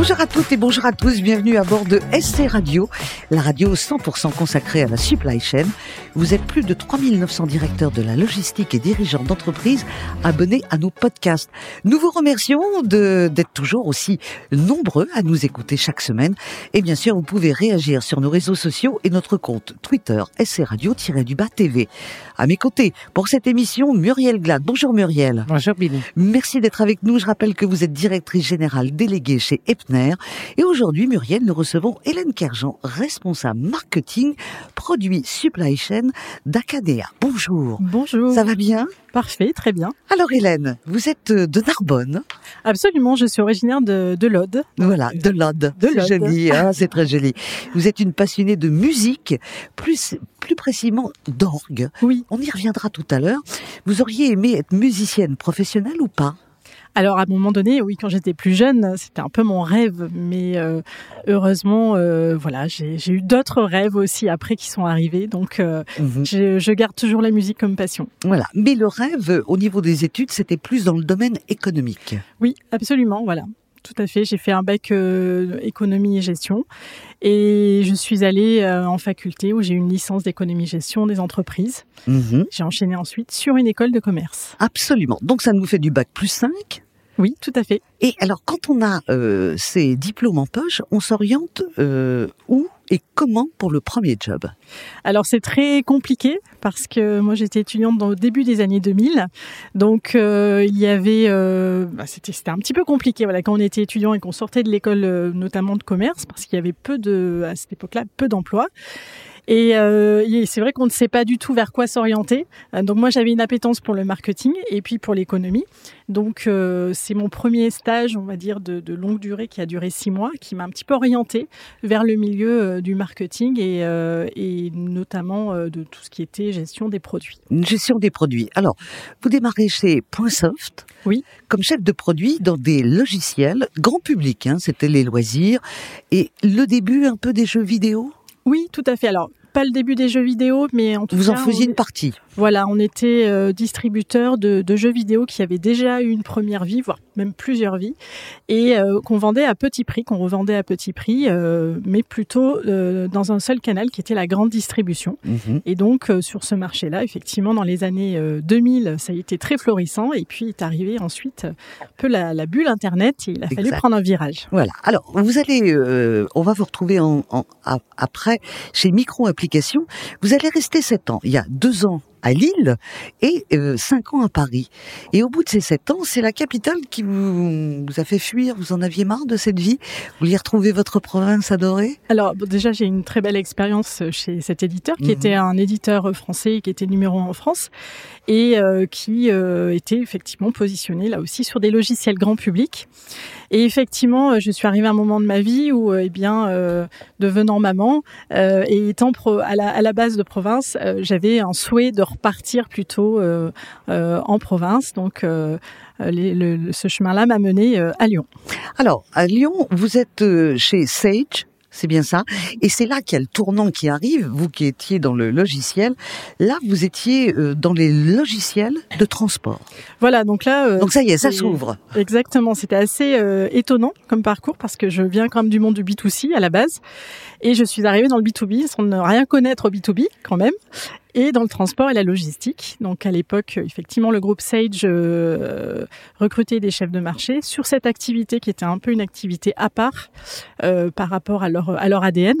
Bonjour à toutes et bonjour à tous, bienvenue à bord de SC Radio, la radio 100% consacrée à la supply chain. Vous êtes plus de 3900 directeurs de la logistique et dirigeants d'entreprise abonnés à nos podcasts. Nous vous remercions d'être toujours aussi nombreux à nous écouter chaque semaine. Et bien sûr, vous pouvez réagir sur nos réseaux sociaux et notre compte Twitter SC Radio-du-bas TV. À mes côtés, pour cette émission, Muriel Glad. Bonjour Muriel. Bonjour Billy. Merci d'être avec nous. Je rappelle que vous êtes directrice générale déléguée chez et aujourd'hui, Muriel, nous recevons Hélène Kerjean, responsable marketing, produit supply chain d'Acadea. Bonjour. Bonjour. Ça va bien? Parfait, très bien. Alors Hélène, vous êtes euh, de Narbonne Absolument, je suis originaire de, de l'Aude. Voilà, de l'Aude. De l'Aude. Joli, hein, c'est très joli. Vous êtes une passionnée de musique, plus, plus précisément d'orgue. Oui. On y reviendra tout à l'heure. Vous auriez aimé être musicienne professionnelle ou pas? Alors à un moment donné, oui, quand j'étais plus jeune, c'était un peu mon rêve, mais euh, heureusement, euh, voilà, j'ai eu d'autres rêves aussi après qui sont arrivés, donc euh, mhm. je, je, garde toujours la musique comme passion. Voilà, mais le rêve au niveau des études, c'était plus dans le domaine économique. Oui, absolument, voilà. Tout à fait. J'ai fait un bac économie et gestion et je suis allée en faculté où j'ai une licence d'économie et gestion des entreprises. Mhm. J'ai enchaîné ensuite sur une école de commerce. Absolument. Donc ça nous fait du bac plus 5 oui, tout à fait. Et alors, quand on a euh, ces diplômes en poche, on s'oriente euh, où et comment pour le premier job? Alors c'est très compliqué parce que moi j'étais étudiante dans, au début des années 2000, donc euh, il y avait, euh, bah, c'était un petit peu compliqué voilà quand on était étudiant et qu'on sortait de l'école euh, notamment de commerce parce qu'il y avait peu de à cette époque-là peu d'emplois. Euh, et c'est vrai qu'on ne sait pas du tout vers quoi s'orienter. Euh, donc moi, j'avais une appétence pour le marketing et puis pour l'économie. Donc euh, c'est mon premier stage, on va dire, de, de, longue durée qui a duré six mois, qui m'a un petit peu orienté vers le milieu du marketing et, et notamment de tout ce qui était gestion des produits. Gestion des produits. Alors, vous démarrez chez Pointsoft. Oui. Comme chef de produit dans des logiciels grand public. Hein, C'était les loisirs et le début un peu des jeux vidéo? Oui, tout à fait. Alors, pas le début des jeux vidéo, mais en tout Vous cas. Vous en faisiez une partie Voilà, on était euh, distributeur de, de, jeux vidéo qui avaient déjà eu une première vie, voire même plusieurs vies, et euh, qu'on vendait à petit prix, qu'on revendait à petit prix, euh, mais plutôt euh, dans un seul canal qui était la grande distribution. Mhm. Et donc, sur ce marché-là, effectivement, dans les années 2000, ça a été très florissant, et puis est arrivé ensuite un peu la, la bulle Internet, et il a Exact. fallu prendre un virage. Voilà. Alors, vous allez, on va vous retrouver en, en, après chez Micro Vous allez rester sept ans. Il y a deux ans à Lille et euh, cinq ans à Paris. Et au bout de ces sept ans, c'est la capitale qui vous, vous, a fait fuir. Vous en aviez marre de cette vie? Vous vouliez retrouver votre province adorée? Alors bon, déjà, j'ai une très belle expérience chez cet éditeur qui Mhm. était un éditeur français qui était numéro un en France et euh, qui euh, était effectivement positionné là aussi sur des logiciels grand public. Et effectivement, euh, je suis arrivée à un moment de ma vie où, euh, eh bien, euh, devenant maman euh, et étant pro, à, la, à la base de province, euh, j'avais un souhait de repartir plutôt euh, euh, en province. Donc, euh, les, le, ce chemin-là m'a mené à Lyon. Alors, à Lyon, vous êtes chez Sage. C'est bien ça? Et c'est là qu'il y a le tournant qui arrive. Vous qui étiez dans le logiciel, là vous étiez dans les logiciels de transport. Voilà, donc là. Donc ça y est, ça s'ouvre. Exactement, c'était assez euh, étonnant comme parcours parce que je viens quand même du monde du B2C à la base et je suis arrivée dans le B2B sans ne rien connaître au B2B quand même et dans le transport et la logistique. Donc à l'époque, effectivement, le groupe Sage euh, recrutait des chefs de marché sur cette activité qui était un peu une activité à part euh, par rapport à leur, à leur ADN.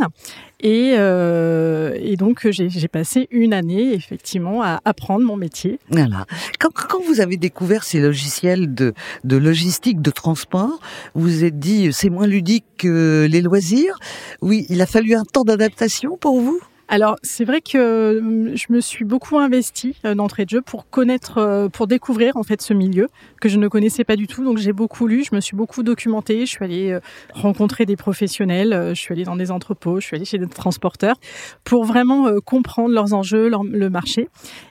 Et, euh, et donc j'ai passé une année effectivement à apprendre mon métier. Voilà. Quand, quand vous avez découvert ces logiciels de, de logistique, de transport, vous vous êtes dit c'est moins ludique que les loisirs. Oui, il a fallu un temps d'adaptation pour vous? Alors, c'est vrai que euh, je me suis beaucoup investie euh, d'entrée de jeu pour connaître, euh, pour découvrir en fait ce milieu que je ne connaissais pas du tout. Donc, j'ai beaucoup lu, je me suis beaucoup documentée, je suis allée rencontrer des professionnels, je suis allée dans des entrepôts, je suis allée chez des transporteurs pour vraiment comprendre leurs enjeux, leur- le marché.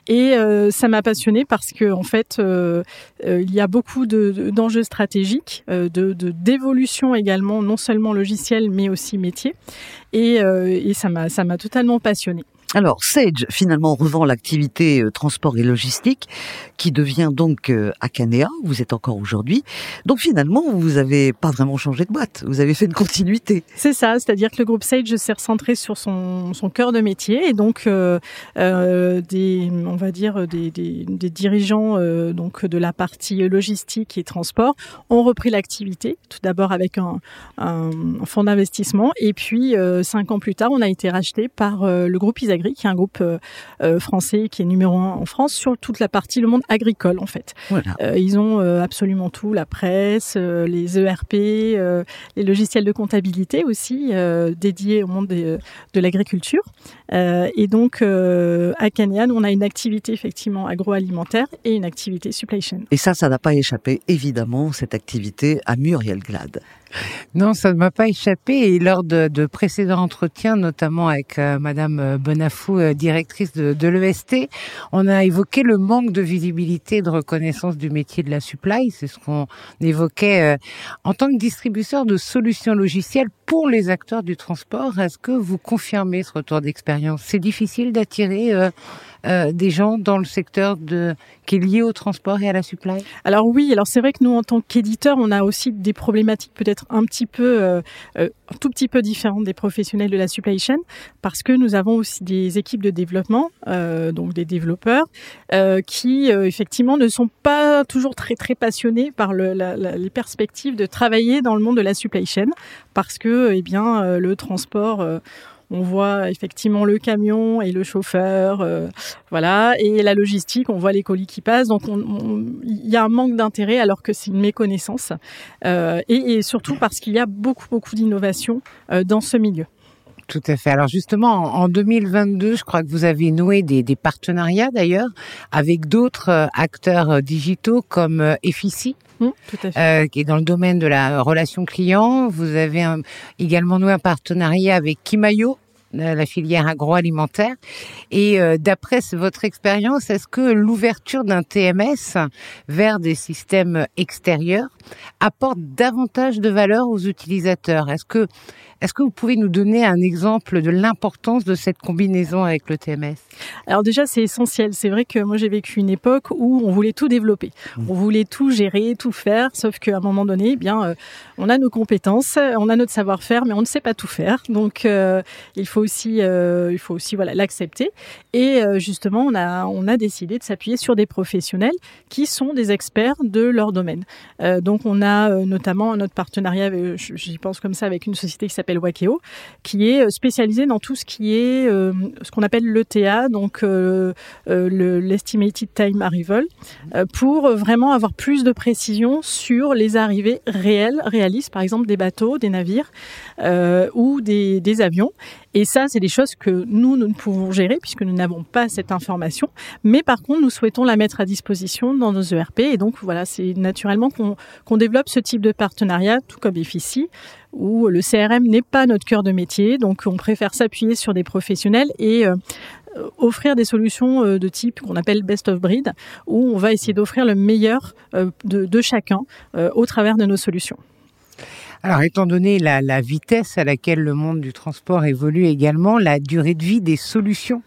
Et ça m'a passionnée parce que en fait, il y a beaucoup de- de- d'enjeux stratégiques, de- d'évolution également, non seulement logiciel mais aussi métier. Et, et ça m'a ça m'a totalement passionné. Alors, Sage, finalement, revend l'activité euh, transport et logistique, qui devient donc euh, vous êtes encore aujourd'hui. Donc, finalement, vous n'avez pas vraiment changé de boîte, vous avez fait une continuité. C'est ça, c'est-à-dire que le groupe Sage s'est recentré sur son, cœur de métier, et donc, euh, euh des, on va dire, des dirigeants euh, donc de la partie logistique et transport ont repris l'activité, tout d'abord avec un, un, fonds d'investissement, et puis, cinq ans plus tard, on a été racheté par le groupe Isaac qui est un groupe euh, euh, français qui est numéro un en France sur toute la partie le monde agricole en fait. Euh, ils ont absolument tout, la presse, les ERP, les logiciels de comptabilité aussi dédiés au monde de l'agriculture. et donc à Canyan, on a une activité effectivement agroalimentaire et une activité supply chain. Et ça, ça n'a pas échappé évidemment cette activité à Muriel Glad. Non, ça ne m'a pas échappé. Et lors de, de précédents entretiens, notamment avec euh, Madame euh, Bonafou, euh, directrice de, de l'EST, on a évoqué le manque de visibilité et de reconnaissance du métier de la supply. C'est ce qu'on évoquait en tant que distributeur de solutions logicielles pour les acteurs du transport. Est-ce que vous confirmez ce retour d'expérience? C'est difficile d'attirer euh, des gens dans le secteur de, qui est lié au transport et à la supply? Alors oui, alors c'est vrai que nous en tant qu'éditeurs, on a aussi des problématiques peut-être un petit peu, euh, euh, tout petit peu différentes des professionnels de la supply chain, parce que nous avons aussi des équipes de développement, donc des développeurs, qui effectivement ne sont pas toujours très très passionnés par le, la, les perspectives de travailler dans le monde de la supply chain, parce que eh bien le transport on voit effectivement le camion et le chauffeur, euh, voilà, et la logistique, on voit les colis qui passent. Donc, il y a un manque d'intérêt alors que c'est une méconnaissance, euh, et, surtout parce qu'il y a beaucoup beaucoup d'innovation euh, dans ce milieu. Tout à fait. Alors justement, en 2022, je crois que vous avez noué des, partenariats d'ailleurs avec d'autres acteurs digitaux comme Effici. Mmh, qui est dans le domaine de la relation client. Vous avez également noué un partenariat avec Kimayo, la filière agroalimentaire. Et euh, d'après votre expérience, est-ce que l'ouverture d'un TMS vers des systèmes extérieurs apporte davantage de valeur aux utilisateurs? Est-ce que est-ce que vous pouvez nous donner un exemple de l'importance de cette combinaison avec le TMS Alors déjà, c'est essentiel. C'est vrai que moi, j'ai vécu une époque où on voulait tout développer. Mmh. On voulait tout gérer, tout faire, sauf qu'à un moment donné, eh bien, euh, on a nos compétences, on a notre savoir-faire, mais on ne sait pas tout faire. Donc, euh, il faut aussi, euh, il faut aussi voilà l'accepter. Et justement, on a, on a décidé de s'appuyer sur des professionnels qui sont des experts de leur domaine. donc, on a notamment notre partenariat, j'y pense comme ça, avec une société qui s'appelle Wakeo, qui est euh, spécialisé dans tout ce qui est euh, ce qu'on appelle l'ETA, donc euh, l'Estimated Time Arrival, pour vraiment avoir plus de précision sur les arrivées réelles, réalistes, par exemple des bateaux, des navires ou des avions. Et ça, c'est des choses que nous, nous ne pouvons gérer puisque nous n'avons pas cette information. Mais par contre, nous souhaitons la mettre à disposition dans nos ERP. Et donc, voilà, c'est naturellement qu'on développe ce type de partenariat, tout comme EFICI, où le CRM n'est pas notre cœur de métier. Donc, on préfère s'appuyer sur des professionnels et euh, offrir des solutions euh, de type qu'on appelle best of breed, où on va essayer d'offrir le meilleur euh, de chacun au travers de nos solutions. Alors, étant donné la, vitesse à laquelle le monde du transport évolue également, la durée de vie des solutions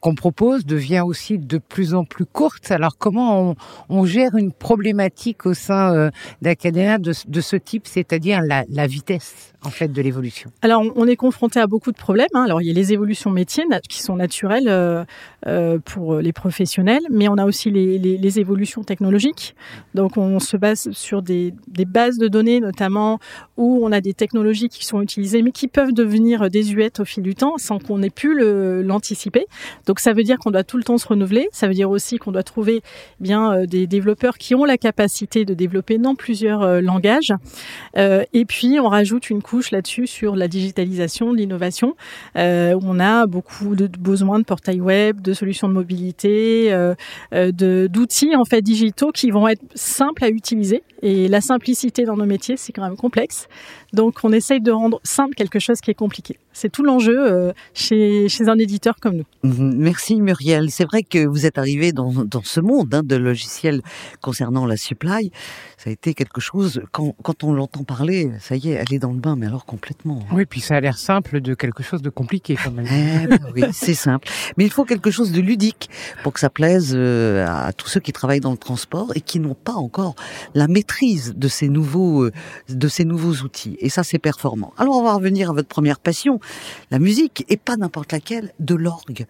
qu'on propose devient aussi de plus en plus courte. Alors, comment on, on gère une problématique au sein euh, d'Acadéa de, de, ce type, c'est-à-dire la, la vitesse en fait de l'évolution? Alors on est confronté à beaucoup de problèmes. Hein. Alors il y a les évolutions métiers qui sont naturelles euh, euh, pour les professionnels, mais on a aussi les, les, les, évolutions technologiques. Donc on se base sur des, des, bases de données notamment où on a des technologies qui sont utilisées mais qui peuvent devenir désuètes au fil du temps sans qu'on ait pu l'anticiper. Donc ça veut dire qu'on doit tout le temps se renouveler. Ça veut dire aussi qu'on doit trouver eh bien euh, des développeurs qui ont la capacité de développer dans plusieurs euh, langages. Euh, et puis on rajoute une là-dessus sur la digitalisation, l'innovation, on a beaucoup de besoins de portails web, de solutions de mobilité, de d'outils en fait digitaux qui vont être simples à utiliser. Et la simplicité dans nos métiers, c'est quand même complexe. Donc, on essaye de rendre simple quelque chose qui est compliqué. C'est tout l'enjeu chez, chez un éditeur comme nous. Mhm. Merci Muriel. C'est vrai que vous êtes arrivé dans, dans ce monde hein, de logiciels concernant la supply. Ça a été quelque chose, quand, quand on l'entend parler, ça y est, elle est dans le bain, mais alors complètement. Oui, puis ça a l'air simple de quelque chose de compliqué quand même. Eh ben oui, c'est simple. Mais il faut quelque chose de ludique pour que ça plaise euh, à tous ceux qui travaillent dans le transport et qui n'ont pas encore la maîtrise de ces nouveaux, euh, de ces nouveaux outils. Et ça, c'est performant. Alors, on va revenir à votre première passion, la musique, et pas n'importe laquelle, de l'orgue.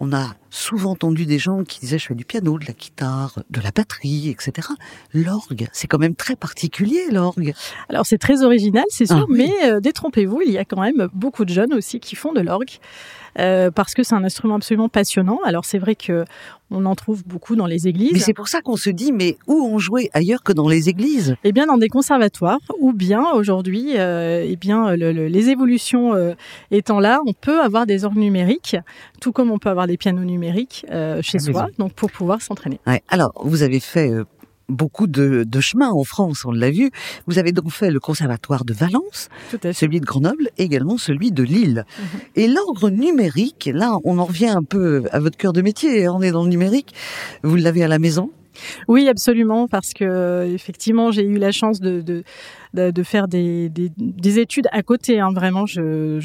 On a souvent entendu des gens qui disaient je fais du piano, de la guitare, de la batterie, etc. L'orgue, c'est quand même très particulier l'orgue. Alors c'est très original, c'est sûr, ah mais euh, détrompez-vous, il y a quand même beaucoup de jeunes aussi qui font de l'orgue. Euh, parce que c'est un instrument absolument passionnant. Alors c'est vrai que on en trouve beaucoup dans les églises. Mais c'est pour ça qu'on se dit, mais où on jouait ailleurs que dans les églises? Eh bien, dans des conservatoires, ou bien aujourd'hui, euh, eh bien, les évolutions euh, étant là, on peut avoir des orgues numériques, tout comme on peut avoir des pianos numériques euh, chez soi, donc pour pouvoir s'entraîner. Ouais. Alors, vous avez fait beaucoup de, de chemin en France, on l'a vu. Vous avez donc fait le conservatoire de Valence, celui de Grenoble, et également celui de Lille. Mhm. Et l'ordre numérique, là, on en revient un peu à votre cœur de métier, on est dans le numérique. Vous l'avez à la maison? Oui, absolument, parce que effectivement, j'ai eu la chance de, de, de, faire des, des, des, études à côté. Hein. Vraiment, je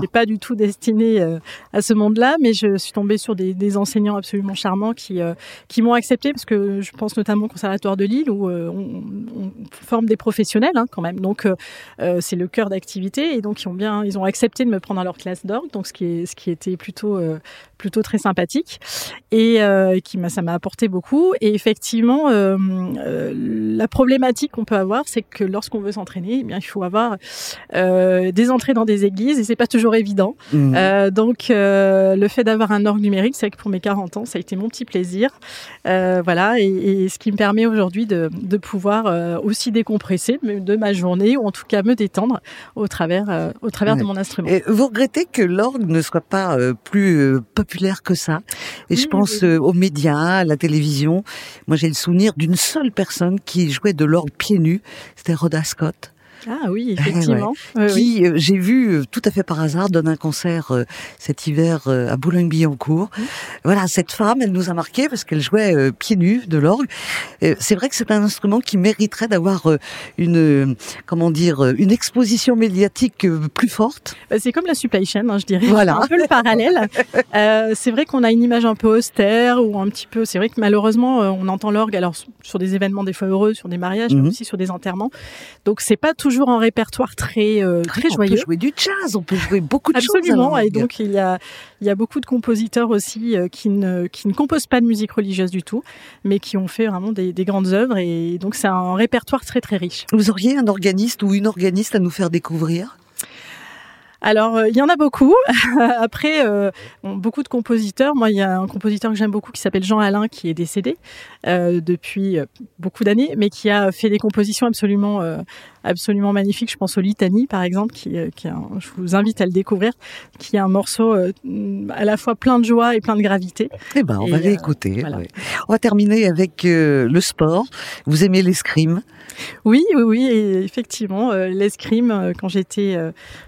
n'ai pas du tout destiné euh, à ce monde-là, mais je suis tombée sur des, des enseignants absolument charmants qui euh, qui m'ont accepté, parce que je pense notamment au Conservatoire de Lille où euh, on, on, forme des professionnels hein, quand même. Donc c'est le cœur d'activité, et donc ils ont bien, ils ont accepté de me prendre dans leur classe d'orgue, donc ce qui est ce qui était plutôt plutôt très sympathique et qui ça m'a apporté beaucoup. Et effectivement, la problématique qu'on peut avoir, c'est que lorsque lorsqu'on veut s'entraîner, eh bien il faut avoir euh, des entrées dans des églises et c'est pas toujours évident. Mmh. Euh, donc euh, le fait d'avoir un orgue numérique, c'est que pour mes 40 ans, ça a été mon petit plaisir. Voilà, et, et, ce qui me permet aujourd'hui de, de, pouvoir aussi décompresser de, ma journée ou en tout cas me détendre au travers au travers de mon instrument. Et vous regrettez que l'orgue ne soit pas plus populaire que ça? Et je pense aux médias, à la télévision. Moi, j'ai le souvenir d'une seule personne qui jouait de l'orgue pieds nus. C'était Ascot. Scott Ah oui, effectivement. qui, euh, j'ai vu euh, tout à fait par hasard, donne un concert euh, cet hiver à Boulogne-Billancourt. Voilà, cette femme, elle nous a marqué parce qu'elle jouait pieds nus de l'orgue. c'est vrai que c'est un instrument qui mériterait d'avoir une, comment dire, une exposition médiatique plus forte. Bah, c'est comme la supply chain, hein, je dirais. Voilà. un peu le parallèle. c'est vrai qu'on a une image un peu austère ou un petit peu. C'est vrai que malheureusement, on entend l'orgue alors sur des événements des fois heureux, sur des mariages, mais mhm. aussi sur des enterrements. Donc c'est pas toujours toujours en répertoire très euh, très joyeux. On peut jouer du jazz, on peut jouer beaucoup de choses. Absolument, et donc il y a il y a beaucoup de compositeurs aussi euh, qui ne qui ne composent pas de musique religieuse du tout, mais qui ont fait vraiment des, des grandes œuvres et donc c'est un répertoire très très riche. Vous auriez un organiste ou une organiste à nous faire découvrir? Alors, euh, il y en a beaucoup. Après, euh, beaucoup de compositeurs. Moi, il y a un compositeur que j'aime beaucoup qui s'appelle Jean Alain, qui est décédé euh, depuis beaucoup d'années, mais qui a fait des compositions absolument, absolument magnifiques. Je pense au Litanie, par exemple, qui, qui je vous invite à le découvrir, qui est un morceau à la fois plein de joie et plein de gravité. Eh ben, on va l'écouter. On va terminer avec le sport. Vous aimez l'escrime? Oui, oui, oui, effectivement, l'escrime. Quand j'étais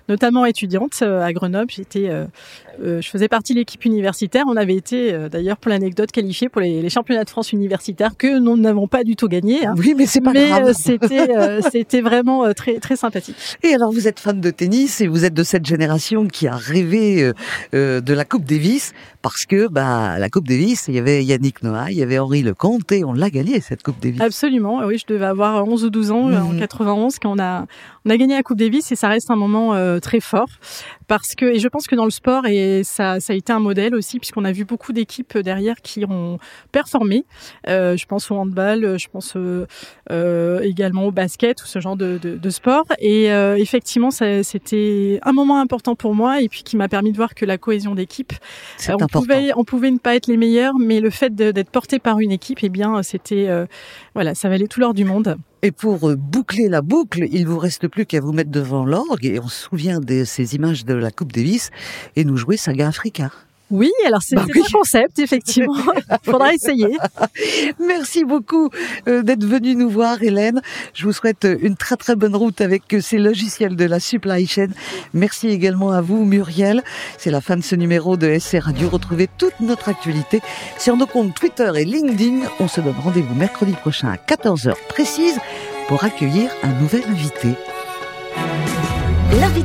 notamment étudiante euh, à Grenoble. J'étais, euh, euh, je faisais partie de l'équipe universitaire. On avait été d'ailleurs pour l'anecdote qualifiés pour les, championnats de France universitaires que nous n'avons pas du tout gagné. Hein. Oui, mais c'est pas grave. c'était c'était vraiment très très sympathique. Et alors vous êtes fan de tennis et vous êtes de cette génération qui a rêvé de la Coupe Davis parce que bah la Coupe Davis, il y avait Yannick Noah, il y avait Henri Lecomte et on l'a gagné cette Coupe Davis. Absolument. Oui, je devais avoir 11 ou 12 ans en 91 mmh. quand on a on a gagné la Coupe Davis et ça reste un moment très fort parce que et je pense que dans le sport et ça ça a été un modèle aussi puisqu'on a vu beaucoup d'équipes derrière qui ont performé. Euh, je pense au handball, je pense euh, euh également au basket ou ce genre de, de, de sport et euh, effectivement c'était un moment important pour moi et puis qui m'a permis de voir que la cohésion d'équipe euh, on pouvait on pouvait ne pas être les meilleurs mais le fait d'être porté par une équipe et eh bien c'était voilà ça valait tout l'or du monde. Et pour euh, boucler la boucle, il vous reste plus qu'à vous mettre devant l'orgue et on se souvient de ces images de la Coupe Davis et nous jouer Saga Africa. Oui, alors c'est bah un concept, effectivement. Il faudra essayer. Merci beaucoup euh, d'être venu nous voir, Hélène. Je vous souhaite une très très bonne route avec ces logiciels de la supply chain. Merci également à vous, Muriel. C'est la fin de ce numéro de SC Radio. Retrouvez toute notre actualité sur nos comptes Twitter et LinkedIn. On se donne rendez-vous mercredi prochain à 14h précise pour accueillir un nouvel invité.